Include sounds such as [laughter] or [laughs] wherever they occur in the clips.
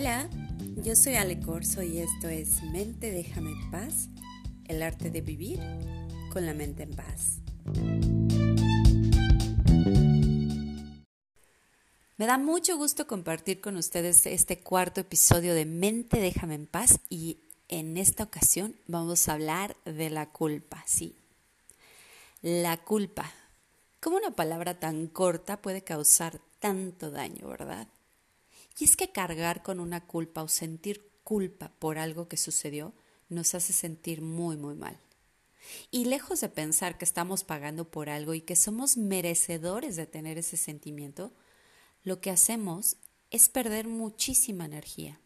Hola, yo soy Ale Corso y esto es Mente Déjame en Paz, el arte de vivir con la mente en paz. Me da mucho gusto compartir con ustedes este cuarto episodio de Mente Déjame en Paz y en esta ocasión vamos a hablar de la culpa, sí. La culpa. ¿Cómo una palabra tan corta puede causar tanto daño, verdad? Y es que cargar con una culpa o sentir culpa por algo que sucedió nos hace sentir muy, muy mal. Y lejos de pensar que estamos pagando por algo y que somos merecedores de tener ese sentimiento, lo que hacemos es perder muchísima energía.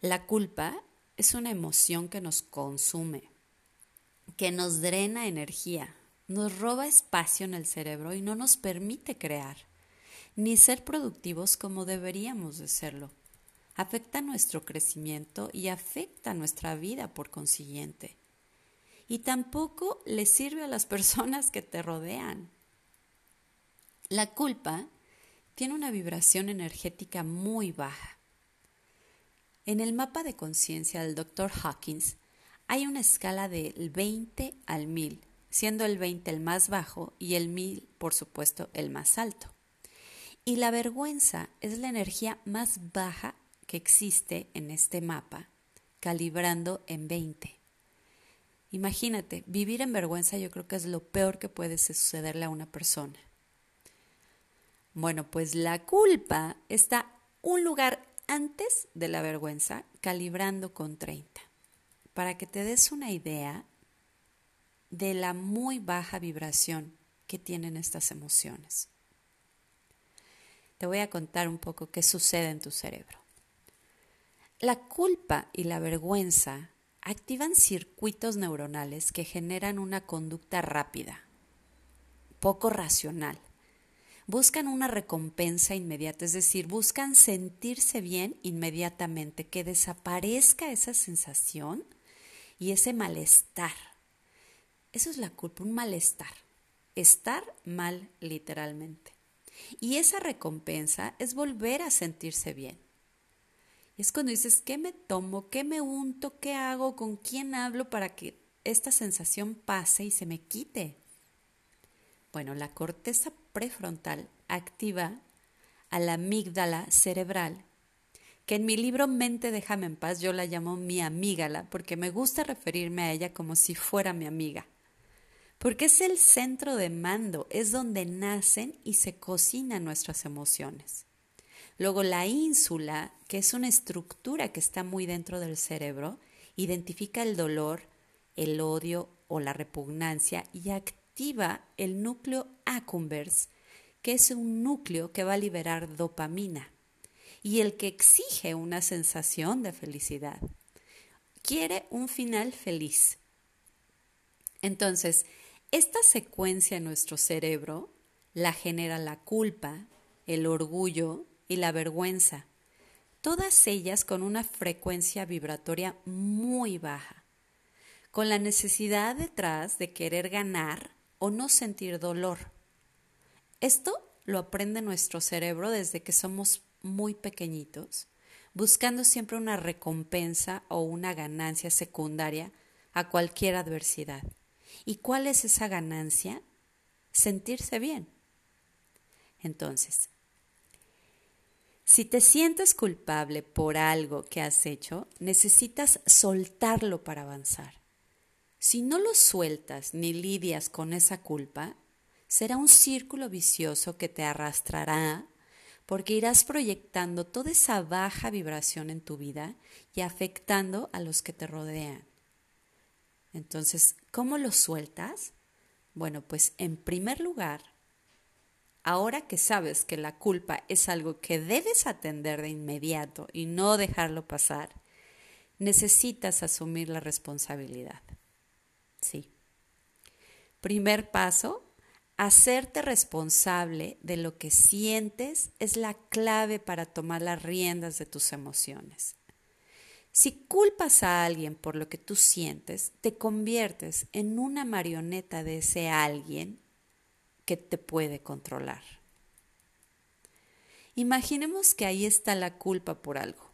La culpa es una emoción que nos consume, que nos drena energía, nos roba espacio en el cerebro y no nos permite crear ni ser productivos como deberíamos de serlo. Afecta nuestro crecimiento y afecta nuestra vida por consiguiente. Y tampoco le sirve a las personas que te rodean. La culpa tiene una vibración energética muy baja. En el mapa de conciencia del Dr. Hawkins hay una escala del 20 al 1000, siendo el 20 el más bajo y el 1000, por supuesto, el más alto. Y la vergüenza es la energía más baja que existe en este mapa, calibrando en 20. Imagínate, vivir en vergüenza yo creo que es lo peor que puede sucederle a una persona. Bueno, pues la culpa está un lugar antes de la vergüenza, calibrando con 30. Para que te des una idea de la muy baja vibración que tienen estas emociones te voy a contar un poco qué sucede en tu cerebro. La culpa y la vergüenza activan circuitos neuronales que generan una conducta rápida, poco racional. Buscan una recompensa inmediata, es decir, buscan sentirse bien inmediatamente, que desaparezca esa sensación y ese malestar. Eso es la culpa, un malestar. Estar mal literalmente. Y esa recompensa es volver a sentirse bien. Es cuando dices, ¿qué me tomo? ¿Qué me unto? ¿Qué hago? ¿Con quién hablo para que esta sensación pase y se me quite? Bueno, la corteza prefrontal activa a la amígdala cerebral, que en mi libro Mente déjame en paz yo la llamo mi amígala porque me gusta referirme a ella como si fuera mi amiga porque es el centro de mando, es donde nacen y se cocinan nuestras emociones. Luego la ínsula, que es una estructura que está muy dentro del cerebro, identifica el dolor, el odio o la repugnancia y activa el núcleo accumbens, que es un núcleo que va a liberar dopamina y el que exige una sensación de felicidad. Quiere un final feliz. Entonces, esta secuencia en nuestro cerebro la genera la culpa, el orgullo y la vergüenza, todas ellas con una frecuencia vibratoria muy baja, con la necesidad detrás de querer ganar o no sentir dolor. Esto lo aprende nuestro cerebro desde que somos muy pequeñitos, buscando siempre una recompensa o una ganancia secundaria a cualquier adversidad. ¿Y cuál es esa ganancia? Sentirse bien. Entonces, si te sientes culpable por algo que has hecho, necesitas soltarlo para avanzar. Si no lo sueltas ni lidias con esa culpa, será un círculo vicioso que te arrastrará porque irás proyectando toda esa baja vibración en tu vida y afectando a los que te rodean. Entonces, ¿cómo lo sueltas? Bueno, pues en primer lugar, ahora que sabes que la culpa es algo que debes atender de inmediato y no dejarlo pasar, necesitas asumir la responsabilidad. Sí. Primer paso, hacerte responsable de lo que sientes es la clave para tomar las riendas de tus emociones. Si culpas a alguien por lo que tú sientes, te conviertes en una marioneta de ese alguien que te puede controlar. Imaginemos que ahí está la culpa por algo,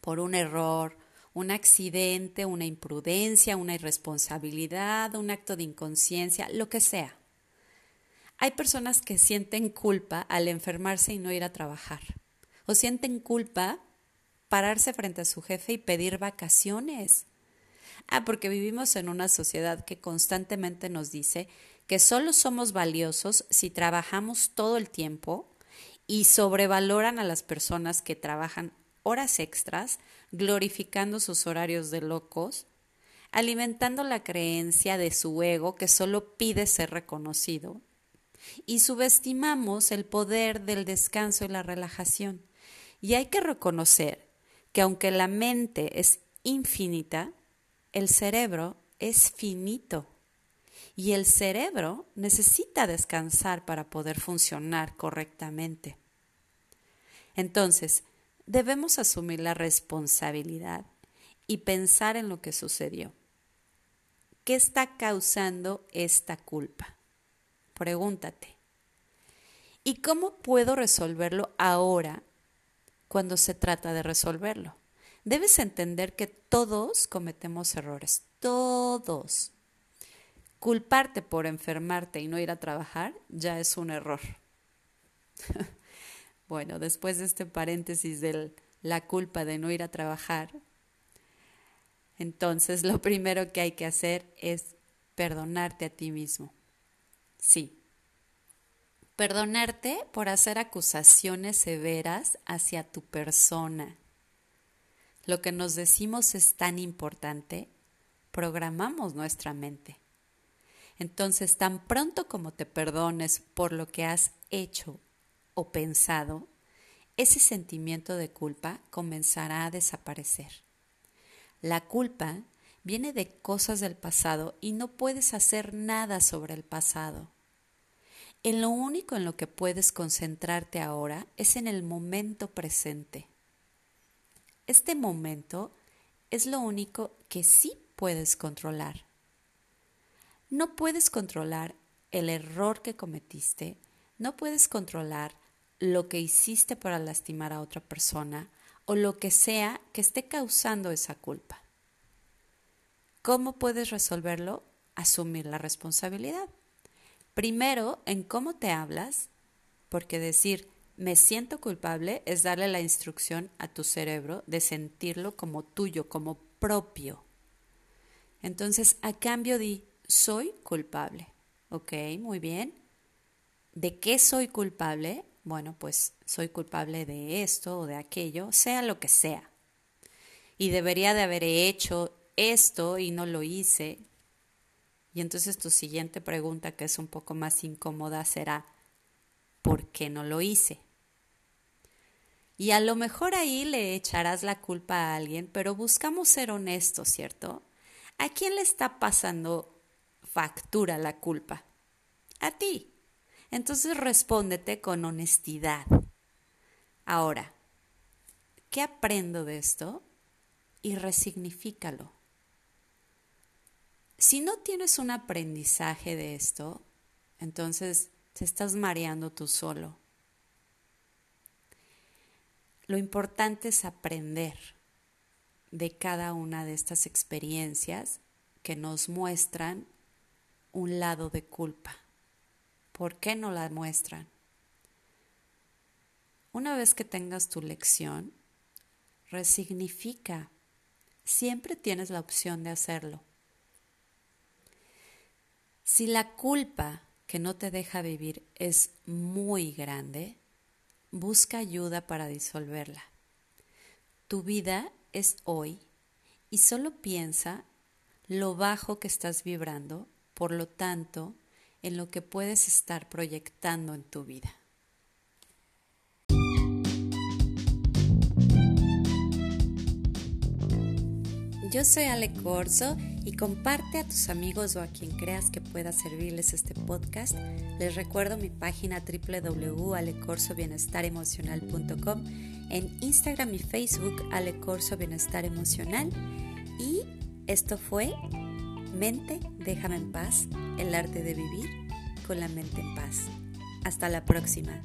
por un error, un accidente, una imprudencia, una irresponsabilidad, un acto de inconsciencia, lo que sea. Hay personas que sienten culpa al enfermarse y no ir a trabajar, o sienten culpa pararse frente a su jefe y pedir vacaciones. Ah, porque vivimos en una sociedad que constantemente nos dice que solo somos valiosos si trabajamos todo el tiempo y sobrevaloran a las personas que trabajan horas extras, glorificando sus horarios de locos, alimentando la creencia de su ego que solo pide ser reconocido, y subestimamos el poder del descanso y la relajación. Y hay que reconocer que aunque la mente es infinita, el cerebro es finito. Y el cerebro necesita descansar para poder funcionar correctamente. Entonces, debemos asumir la responsabilidad y pensar en lo que sucedió. ¿Qué está causando esta culpa? Pregúntate. ¿Y cómo puedo resolverlo ahora cuando se trata de resolverlo? Debes entender que todos cometemos errores, todos. Culparte por enfermarte y no ir a trabajar ya es un error. [laughs] bueno, después de este paréntesis de la culpa de no ir a trabajar, entonces lo [laughs] primero que hay que hacer es perdonarte a ti mismo. Sí. Perdonarte por hacer acusaciones severas hacia tu persona. Lo que nos decimos es tan importante, programamos nuestra mente. Entonces, tan pronto como te perdones por lo que has hecho o pensado, ese sentimiento de culpa comenzará a desaparecer. La culpa viene de cosas del pasado y no puedes hacer nada sobre el pasado. En lo único en lo que puedes concentrarte ahora es en el momento presente. Este momento es lo único que sí puedes controlar. No puedes controlar el error que cometiste, no puedes controlar lo que hiciste para lastimar a otra persona o lo que sea que esté causando esa culpa. ¿Cómo puedes resolverlo? Asumir la responsabilidad. Primero, en cómo te hablas, porque decir me siento culpable es darle la instrucción a tu cerebro de sentirlo como tuyo, como propio. Entonces, a cambio di, soy culpable. Ok, muy bien. ¿De qué soy culpable? Bueno, pues soy culpable de esto o de aquello, sea lo que sea. Y debería de haber hecho esto y no lo hice. Y entonces tu siguiente pregunta, que es un poco más incómoda, será, ¿por qué no lo hice? Y a lo mejor ahí le echarás la culpa a alguien, pero buscamos ser honestos, ¿cierto? ¿A quién le está pasando factura la culpa? A ti. Entonces respóndete con honestidad. Ahora, ¿qué aprendo de esto? Y resignifícalo. Si no tienes un aprendizaje de esto, entonces te estás mareando tú solo. Lo importante es aprender de cada una de estas experiencias que nos muestran un lado de culpa. ¿Por qué no la muestran? Una vez que tengas tu lección, resignifica. Siempre tienes la opción de hacerlo. Si la culpa que no te deja vivir es muy grande, busca ayuda para disolverla. Tu vida es hoy y solo piensa lo bajo que estás vibrando, por lo tanto, en lo que puedes estar proyectando en tu vida. Yo soy Ale Corso y comparte a tus amigos o a quien creas que pueda servirles este podcast. Les recuerdo mi página www.alecorsobienestar.emocional.com en Instagram y Facebook Ale Corso Bienestar Emocional. Y esto fue Mente, déjame en paz, el arte de vivir con la mente en paz. Hasta la próxima.